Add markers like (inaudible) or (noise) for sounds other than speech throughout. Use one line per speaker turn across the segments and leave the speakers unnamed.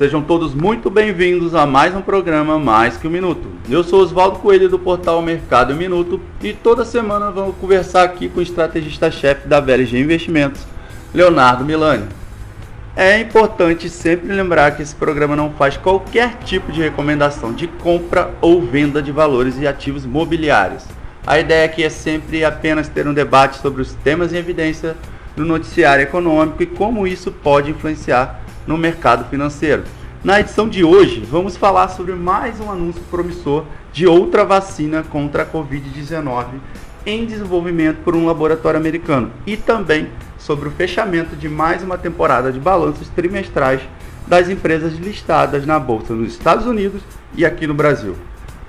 Sejam todos muito bem-vindos a mais um programa Mais que um Minuto. Eu sou Oswaldo Coelho do portal Mercado Minuto e toda semana vamos conversar aqui com o estrategista-chefe da BLG Investimentos, Leonardo Milani. É importante sempre lembrar que esse programa não faz qualquer tipo de recomendação de compra ou venda de valores e ativos mobiliários. A ideia aqui é sempre apenas ter um debate sobre os temas em evidência no noticiário econômico e como isso pode influenciar no mercado financeiro. Na edição de hoje, vamos falar sobre mais um anúncio promissor de outra vacina contra a Covid-19 em desenvolvimento por um laboratório americano e também sobre o fechamento de mais uma temporada de balanços trimestrais das empresas listadas na bolsa nos Estados Unidos e aqui no Brasil.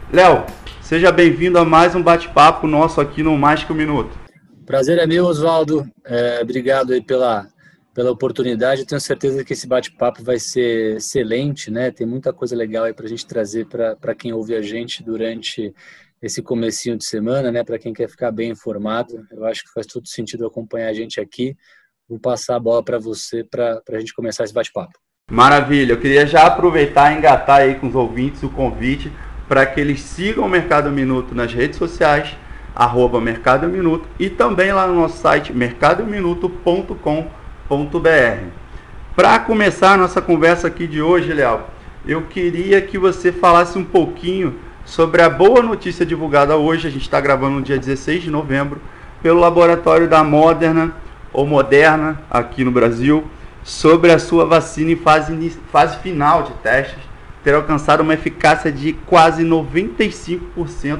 Léo, seja bem-vindo a mais um bate-papo nosso aqui no Mais que um Minuto.
Prazer é meu, Oswaldo. É, obrigado aí pela pela oportunidade. tenho certeza que esse bate-papo vai ser excelente, né? Tem muita coisa legal aí para a gente trazer para quem ouve a gente durante esse comecinho de semana, né? Para quem quer ficar bem informado, eu acho que faz todo sentido acompanhar a gente aqui. Vou passar a bola para você para a gente começar esse bate-papo.
Maravilha. Eu queria já aproveitar e engatar aí com os ouvintes o convite para que eles sigam o Mercado Minuto nas redes sociais, arroba Mercado Minuto, e também lá no nosso site mercadominuto.com.br para começar a nossa conversa aqui de hoje, Léo, eu queria que você falasse um pouquinho sobre a boa notícia divulgada hoje, a gente está gravando no dia 16 de novembro, pelo laboratório da Moderna, ou Moderna, aqui no Brasil, sobre a sua vacina em fase, fase final de testes, ter alcançado uma eficácia de quase 95%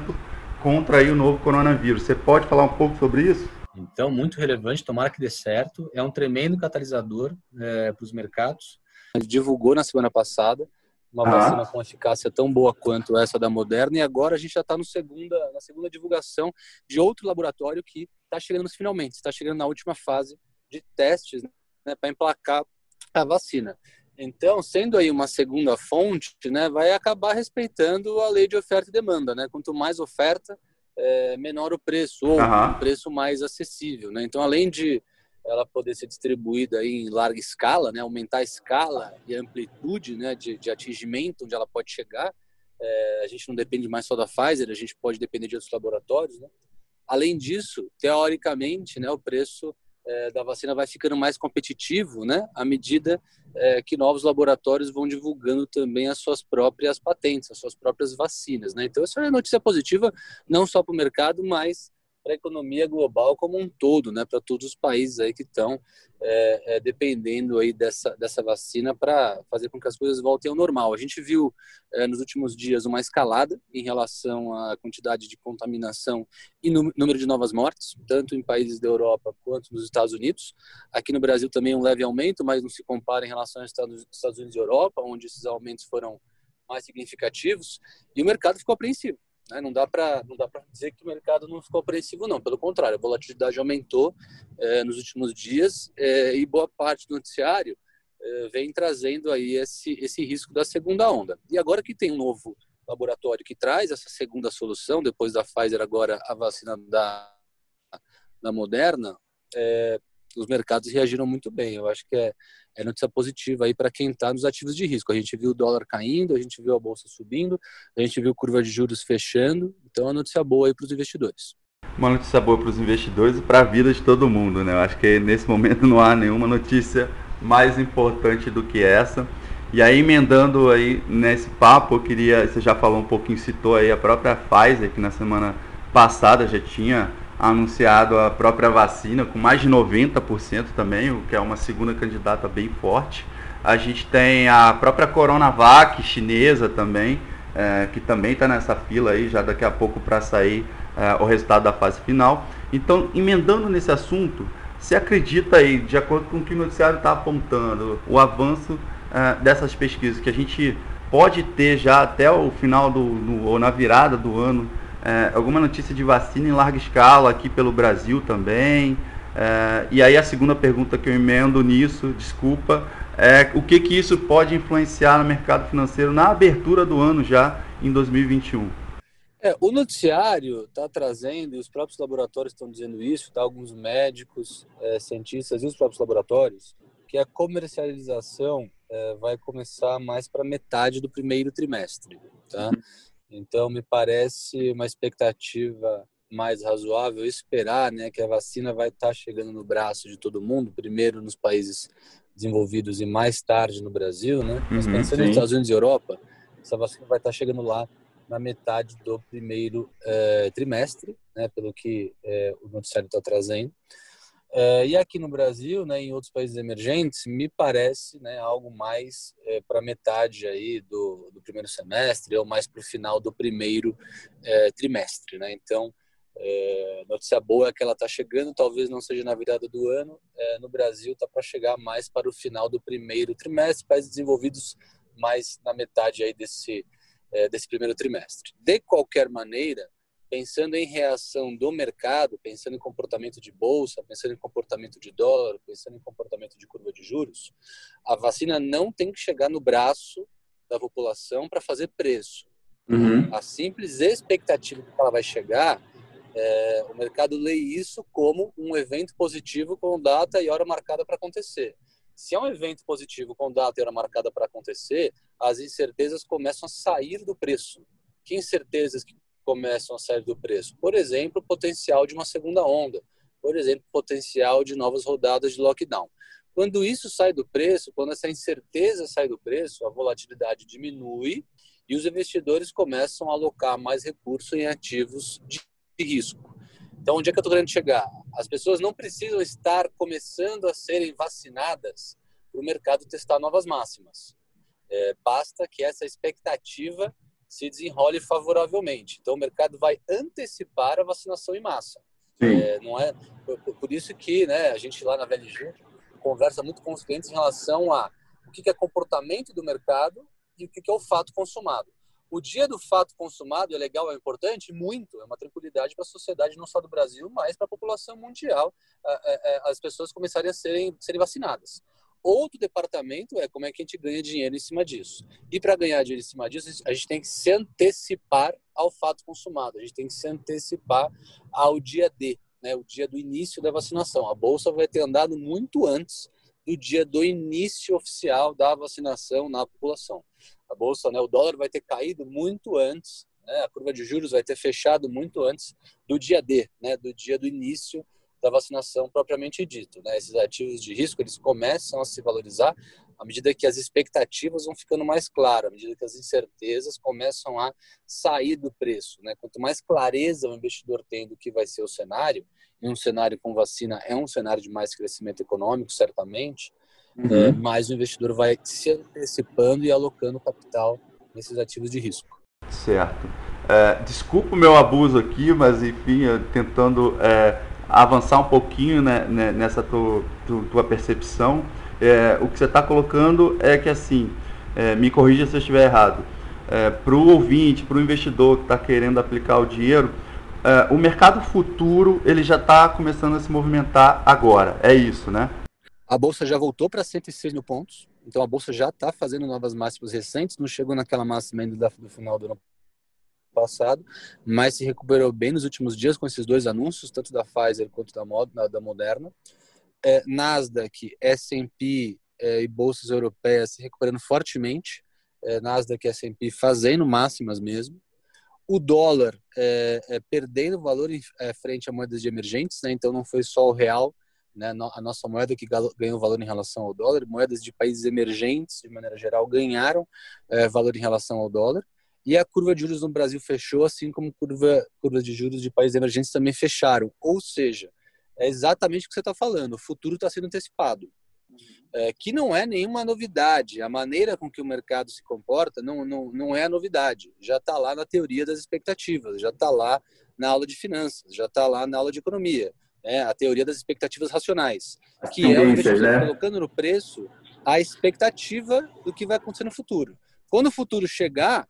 contra aí o novo coronavírus. Você pode falar um pouco sobre isso?
Então, muito relevante, tomara que dê certo. É um tremendo catalisador é, para os mercados. A gente divulgou na semana passada uma ah. vacina com eficácia tão boa quanto essa da Moderna e agora a gente já está segunda, na segunda divulgação de outro laboratório que está chegando nos finalmente, está chegando na última fase de testes né, para emplacar a vacina. Então, sendo aí uma segunda fonte, né, vai acabar respeitando a lei de oferta e demanda. Né? Quanto mais oferta, é, menor o preço, ou uhum. um preço mais acessível. Né? Então, além de ela poder ser distribuída em larga escala, né? aumentar a escala e a amplitude né? de, de atingimento onde ela pode chegar, é, a gente não depende mais só da Pfizer, a gente pode depender de outros laboratórios. Né? Além disso, teoricamente, né, o preço é, da vacina vai ficando mais competitivo, né, à medida é, que novos laboratórios vão divulgando também as suas próprias patentes, as suas próprias vacinas, né. Então, essa é uma notícia positiva não só para o mercado, mas para a economia global como um todo, né, para todos os países aí que estão é, é, dependendo aí dessa, dessa vacina para fazer com que as coisas voltem ao normal. A gente viu é, nos últimos dias uma escalada em relação à quantidade de contaminação e número de novas mortes, tanto em países da Europa quanto nos Estados Unidos. Aqui no Brasil também um leve aumento, mas não se compara em relação aos Estados Unidos e Europa, onde esses aumentos foram mais significativos, e o mercado ficou apreensivo. Né? Não dá para dizer que o mercado não ficou apreensivo, não. Pelo contrário, a volatilidade aumentou é, nos últimos dias é, e boa parte do noticiário é, vem trazendo aí esse esse risco da segunda onda. E agora que tem um novo laboratório que traz essa segunda solução, depois da Pfizer agora a vacina da da Moderna, é, os mercados reagiram muito bem. Eu acho que é, é notícia positiva aí para quem está nos ativos de risco. A gente viu o dólar caindo, a gente viu a bolsa subindo, a gente viu curva de juros fechando. Então, é notícia boa aí para os investidores.
Uma notícia boa para os investidores e para a vida de todo mundo, né? Eu acho que nesse momento (laughs) não há nenhuma notícia mais importante do que essa. E aí, emendando aí nesse papo, eu queria, você já falou um pouquinho, citou aí a própria Pfizer, que na semana passada já tinha anunciado a própria vacina, com mais de 90% também, o que é uma segunda candidata bem forte. A gente tem a própria Coronavac chinesa também, é, que também está nessa fila aí, já daqui a pouco para sair é, o resultado da fase final. Então, emendando nesse assunto, se acredita aí, de acordo com o que o noticiário está apontando, o avanço é, dessas pesquisas, que a gente pode ter já até o final do, no, ou na virada do ano é, alguma notícia de vacina em larga escala aqui pelo Brasil também. É, e aí a segunda pergunta que eu emendo nisso, desculpa, é o que, que isso pode influenciar no mercado financeiro na abertura do ano já em 2021?
É, o noticiário está trazendo, e os próprios laboratórios estão dizendo isso, tá? alguns médicos, é, cientistas e os próprios laboratórios, que a comercialização é, vai começar mais para metade do primeiro trimestre, tá? Então me parece uma expectativa mais razoável esperar, né, que a vacina vai estar tá chegando no braço de todo mundo, primeiro nos países desenvolvidos e mais tarde no Brasil, né? Mas uhum, pensando sim. nos Estados Unidos e Europa, essa vacina vai estar tá chegando lá na metade do primeiro é, trimestre, né, pelo que é, o noticiário está trazendo. É, e aqui no Brasil, né, em outros países emergentes, me parece né, algo mais é, para metade aí do, do, primeiro semestre ou mais para o final do primeiro é, trimestre. Né? Então, é, notícia boa é que ela está chegando, talvez não seja na virada do ano. É, no Brasil está para chegar mais para o final do primeiro trimestre, países desenvolvidos mais na metade aí desse é, desse primeiro trimestre. De qualquer maneira, pensando em reação do mercado, pensando em comportamento de bolsa, pensando em comportamento de dólar, pensando em comportamento de curva de juros, a vacina não tem que chegar no braço da população para fazer preço. Uhum. A simples expectativa que ela vai chegar, é, o mercado lê isso como um evento positivo com data e hora marcada para acontecer. Se é um evento positivo com data e hora marcada para acontecer, as incertezas começam a sair do preço. Que incertezas que começam a sair do preço? Por exemplo, potencial de uma segunda onda. Por exemplo, potencial de novas rodadas de lockdown. Quando isso sai do preço, quando essa incerteza sai do preço, a volatilidade diminui e os investidores começam a alocar mais recursos em ativos de risco. Então, onde é que eu estou querendo chegar? As pessoas não precisam estar começando a serem vacinadas para o mercado testar novas máximas. É, basta que essa expectativa se desenrole favoravelmente. Então, o mercado vai antecipar a vacinação em massa. É, não é por, por, isso que né, a gente lá na VLG conversa muito com os clientes em relação a o que é comportamento do mercado e o que é o fato consumado. O dia do fato consumado é legal, é importante? Muito. É uma tranquilidade para a sociedade, não só do Brasil, mas para a população mundial, as pessoas começarem a serem, serem vacinadas. Outro departamento é como é que a gente ganha dinheiro em cima disso. E para ganhar dinheiro em cima disso, a gente tem que se antecipar ao fato consumado, a gente tem que se antecipar ao dia D, né, o dia do início da vacinação. A bolsa vai ter andado muito antes do dia do início oficial da vacinação na população. A bolsa, né, o dólar vai ter caído muito antes, né, a curva de juros vai ter fechado muito antes do dia D, né, do dia do início da vacinação propriamente dito. Né? Esses ativos de risco eles começam a se valorizar à medida que as expectativas vão ficando mais claras, à medida que as incertezas começam a sair do preço. Né? Quanto mais clareza o investidor tem do que vai ser o cenário, e um cenário com vacina é um cenário de mais crescimento econômico, certamente, uhum. é, mais o investidor vai se antecipando e alocando capital nesses ativos de risco.
Certo. É, desculpa o meu abuso aqui, mas enfim, tentando é, avançar um pouquinho né, né nessa tua, tua percepção. É, o que você está colocando é que assim, é, me corrija se eu estiver errado, é, para o ouvinte, para o investidor que está querendo aplicar o dinheiro, o mercado futuro ele já está começando a se movimentar agora. É isso, né?
A bolsa já voltou para 106 mil pontos, então a bolsa já está fazendo novas máximas recentes, não chegou naquela máxima ainda do final do ano passado, mas se recuperou bem nos últimos dias com esses dois anúncios, tanto da Pfizer quanto da, da Moderna. É, Nasdaq, S&P é, e bolsas europeias se recuperando fortemente, é, Nasdaq e S&P fazendo máximas mesmo. O dólar é, é, perdendo valor em é, frente a moedas de emergentes, né? então não foi só o real né, a nossa moeda que ganhou valor em relação ao dólar, moedas de países emergentes, de maneira geral, ganharam valor em relação ao dólar, e a curva de juros no Brasil fechou, assim como curva, curva de juros de países emergentes também fecharam. Ou seja, é exatamente o que você está falando, o futuro está sendo antecipado. É, que não é nenhuma novidade. A maneira com que o mercado se comporta não, não, não é a novidade. Já está lá na teoria das expectativas, já está lá na aula de finanças, já está lá na aula de economia né, a teoria das expectativas racionais, que é o investidor né? colocando no preço a expectativa do que vai acontecer no futuro. Quando o futuro chegar,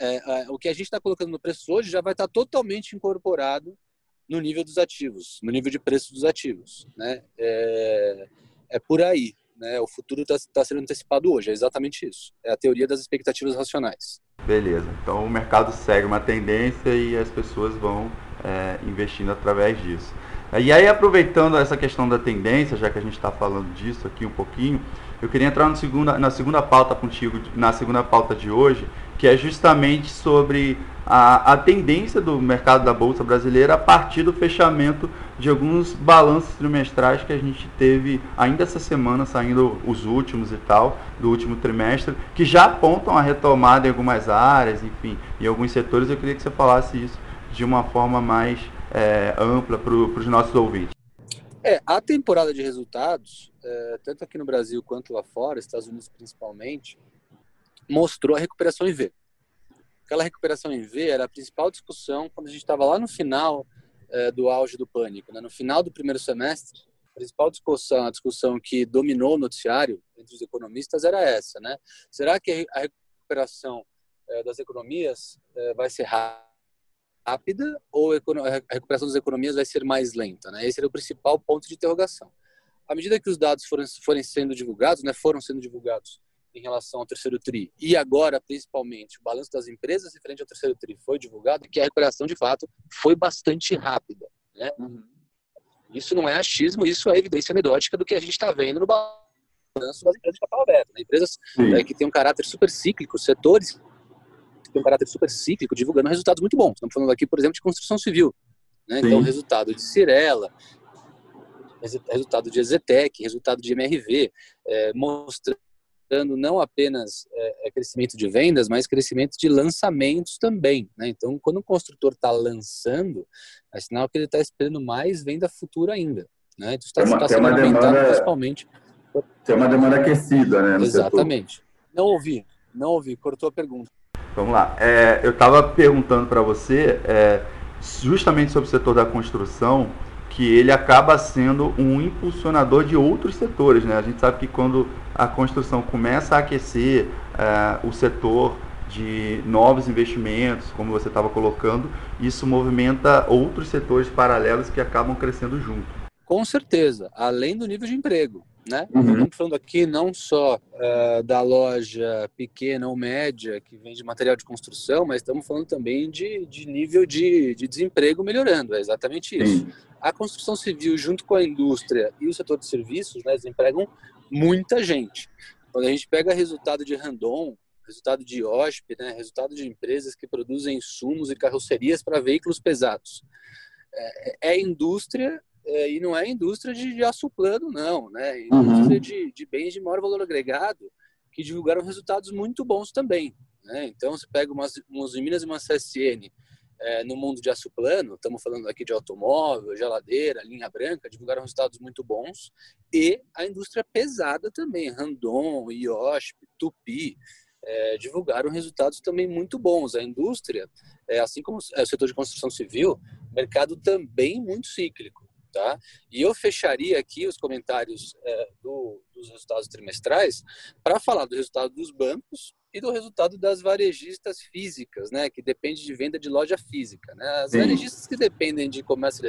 é, é, o que a gente está colocando no preço hoje já vai estar tá totalmente incorporado no nível dos ativos, no nível de preço dos ativos. Né? É, é por aí. Né? O futuro está tá sendo antecipado hoje, é exatamente isso. É a teoria das expectativas racionais.
Beleza. Então o mercado segue uma tendência e as pessoas vão é, investindo através disso. E aí, aproveitando essa questão da tendência, já que a gente está falando disso aqui um pouquinho, eu queria entrar no segunda, na segunda pauta contigo, na segunda pauta de hoje, que é justamente sobre a, a tendência do mercado da Bolsa brasileira a partir do fechamento de alguns balanços trimestrais que a gente teve ainda essa semana, saindo os últimos e tal, do último trimestre, que já apontam a retomada em algumas áreas, enfim, em alguns setores. Eu queria que você falasse isso de uma forma mais é, ampla para os nossos ouvintes.
É, a temporada de resultados, é, tanto aqui no Brasil quanto lá fora, Estados Unidos principalmente, mostrou a recuperação em V. Aquela recuperação em V era a principal discussão quando a gente estava lá no final é, do auge do pânico, né? no final do primeiro semestre. A principal discussão, a discussão que dominou o noticiário entre os economistas era essa, né? Será que a recuperação é, das economias é, vai ser rápida ou a recuperação das economias vai ser mais lenta, né? Esse era o principal ponto de interrogação. À medida que os dados foram, forem sendo divulgados, né, foram sendo divulgados em relação ao terceiro TRI e agora, principalmente, o balanço das empresas referente ao terceiro TRI foi divulgado, que a recuperação, de fato, foi bastante rápida. Né? Uhum. Isso não é achismo, isso é evidência anedótica do que a gente está vendo no balanço das empresas de capital aberto. Né? Empresas é, que têm um caráter super cíclico, setores têm um caráter super cíclico, divulgando resultados muito bons. Estamos falando aqui, por exemplo, de construção civil. Né? Então, resultado de Cirela, resultado de Ezetec, resultado de MRV, é, mostrando não apenas é, é, crescimento de vendas, mas crescimento de lançamentos também. Né? Então, quando o construtor está lançando, é sinal que ele está esperando mais venda futura ainda. Né? Então, está
tá, tá sendo aumentado demanda, principalmente. Tem uma demanda aquecida, né?
Exatamente. Setor. Não ouvi, não ouvi, cortou a pergunta.
Vamos lá. É, eu estava perguntando para você, é, justamente sobre o setor da construção, que ele acaba sendo um impulsionador de outros setores. Né? A gente sabe que quando a construção começa a aquecer é, o setor de novos investimentos, como você estava colocando, isso movimenta outros setores paralelos que acabam crescendo junto.
Com certeza, além do nível de emprego. Né? Uhum. Estamos falando aqui não só uh, da loja pequena ou média que vende material de construção, mas estamos falando também de, de nível de, de desemprego melhorando. É exatamente isso. A construção civil, junto com a indústria e o setor de serviços, né, empregam muita gente. Quando a gente pega resultado de Randon, resultado de OSP, né, resultado de empresas que produzem insumos e carrocerias para veículos pesados, é, é indústria é, e não é indústria de, de aço plano, não, né? É indústria uhum. de, de bens de maior valor agregado que divulgaram resultados muito bons também. Né? Então, você pega umas, umas Minas e uma CSN é, no mundo de aço plano, estamos falando aqui de automóvel, geladeira, linha branca, divulgaram resultados muito bons, e a indústria pesada também, Randon, IOSP, Tupi, é, divulgaram resultados também muito bons. A indústria, é, assim como o setor de construção civil, mercado também muito cíclico. Tá? E eu fecharia aqui os comentários é, do, dos resultados trimestrais para falar do resultado dos bancos e do resultado das varejistas físicas, né, que depende de venda de loja física. Né? As Sim. varejistas que dependem de comércio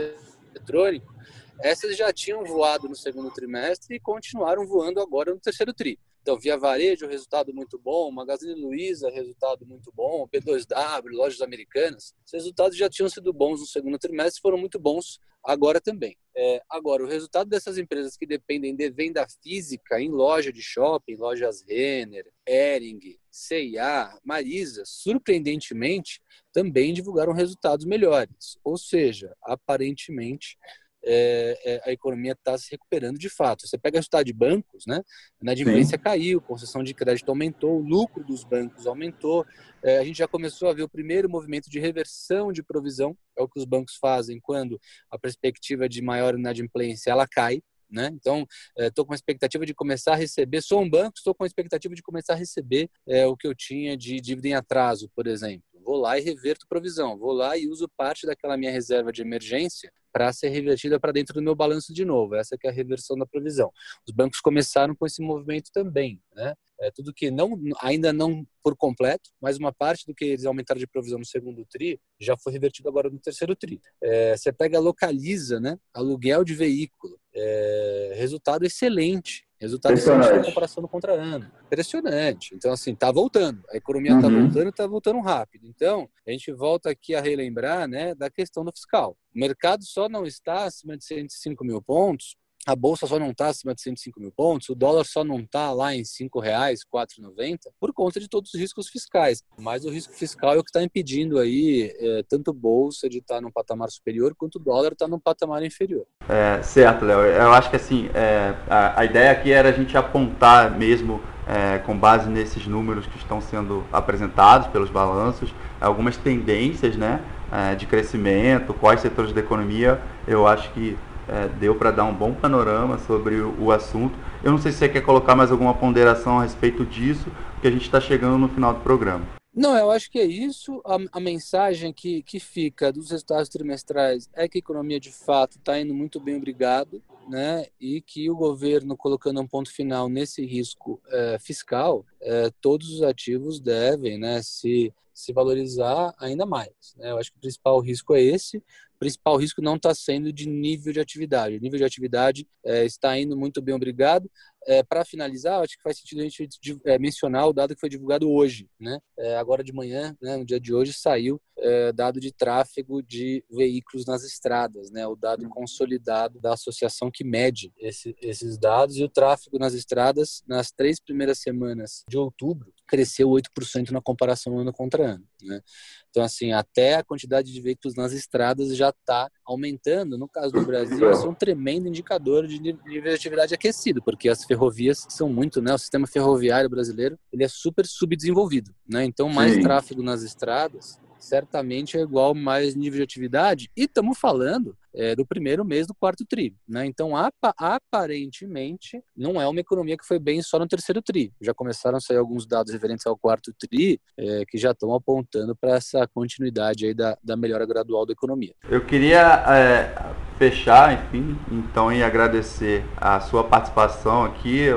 eletrônico, essas já tinham voado no segundo trimestre e continuaram voando agora no terceiro tri. Então, Via Varejo, resultado muito bom, Magazine Luiza, resultado muito bom, P2W, lojas americanas, os resultados já tinham sido bons no segundo trimestre, foram muito bons agora também. É, agora, o resultado dessas empresas que dependem de venda física em loja de shopping, lojas Renner, Ering, C&A, Marisa, surpreendentemente, também divulgaram resultados melhores. Ou seja, aparentemente, é, é, a economia está se recuperando de fato. Você pega o resultado de bancos, né? A inadimplência caiu, concessão de crédito aumentou, o lucro dos bancos aumentou. É, a gente já começou a ver o primeiro movimento de reversão de provisão, é o que os bancos fazem quando a perspectiva de maior inadimplência ela cai. Né? Então, estou é, com a expectativa de começar a receber. Sou um banco, estou com a expectativa de começar a receber é, o que eu tinha de dívida em atraso, por exemplo. Vou lá e reverto provisão. Vou lá e uso parte daquela minha reserva de emergência para ser revertida para dentro do meu balanço de novo. Essa é a reversão da provisão. Os bancos começaram com esse movimento também, né? É tudo que não ainda não por completo, mas uma parte do que eles aumentaram de provisão no segundo tri já foi revertido agora no terceiro tri. É, você pega localiza, né? Aluguel de veículo, é, resultado excelente. Resultado excelente na comparação do contra ano. Impressionante. Então, assim, tá voltando. A economia está uhum. voltando e está voltando rápido. Então, a gente volta aqui a relembrar né, da questão do fiscal. O mercado só não está acima de 105 mil pontos a bolsa só não está acima de 105 mil pontos, o dólar só não está lá em R$ reais, 4,90 por conta de todos os riscos fiscais. Mas o risco fiscal é o que está impedindo aí é, tanto bolsa de estar tá num patamar superior quanto o dólar estar tá num patamar inferior.
É, certo, Léo. Eu acho que assim é, a, a, ideia aqui era a gente apontar mesmo é, com base nesses números que estão sendo apresentados pelos balanços, algumas tendências, né, é, de crescimento, quais setores da economia. Eu acho que é, deu para dar um bom panorama sobre o, o, assunto. Eu não sei se você quer colocar mais alguma ponderação a respeito disso, porque a gente está chegando no final do programa.
Não, eu acho que é isso. A, a, mensagem que, que fica dos resultados trimestrais é que a economia de fato está indo muito bem, obrigado, né? E que o governo, colocando um ponto final nesse risco é, fiscal, é, todos os ativos devem né, se, se valorizar ainda mais. Né? Eu acho que o principal risco é esse principal risco não está sendo de nível de atividade. O nível de atividade é, está indo muito bem, obrigado. É, Para finalizar, acho que faz sentido a gente é, mencionar o dado que foi divulgado hoje. Né? É, agora de manhã, né, no dia de hoje, saiu é, dado de tráfego de veículos nas estradas, né? o dado consolidado da associação que mede esse, esses dados. E o tráfego nas estradas, nas três primeiras semanas de outubro, cresceu 8% na comparação ano contra ano. Né? Então, assim, até a quantidade de veículos nas estradas já está aumentando. No caso do Brasil, isso é um tremendo indicador de nível de atividade aquecido, porque as ferrovias são muito, né? O sistema ferroviário brasileiro ele é super subdesenvolvido, né? Então, mais Sim. tráfego nas estradas certamente é igual mais nível de atividade. E estamos falando é, do primeiro mês do quarto tri. Né? Então, aparentemente, não é uma economia que foi bem só no terceiro tri. Já começaram a sair alguns dados referentes ao quarto tri é, que já estão apontando para essa continuidade aí da, da melhora gradual da economia.
Eu queria é, fechar, enfim, então, e agradecer a sua participação aqui,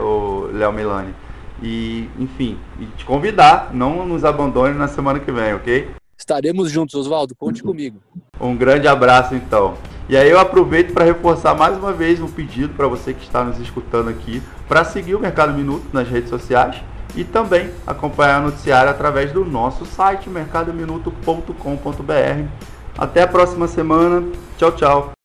Léo Milani. E, enfim, e te convidar, não nos abandone na semana que vem, ok?
Estaremos juntos, Oswaldo. Conte comigo.
Um grande abraço, então. E aí eu aproveito para reforçar mais uma vez um pedido para você que está nos escutando aqui para seguir o Mercado Minuto nas redes sociais e também acompanhar o noticiário através do nosso site mercadominuto.com.br. Até a próxima semana. Tchau, tchau.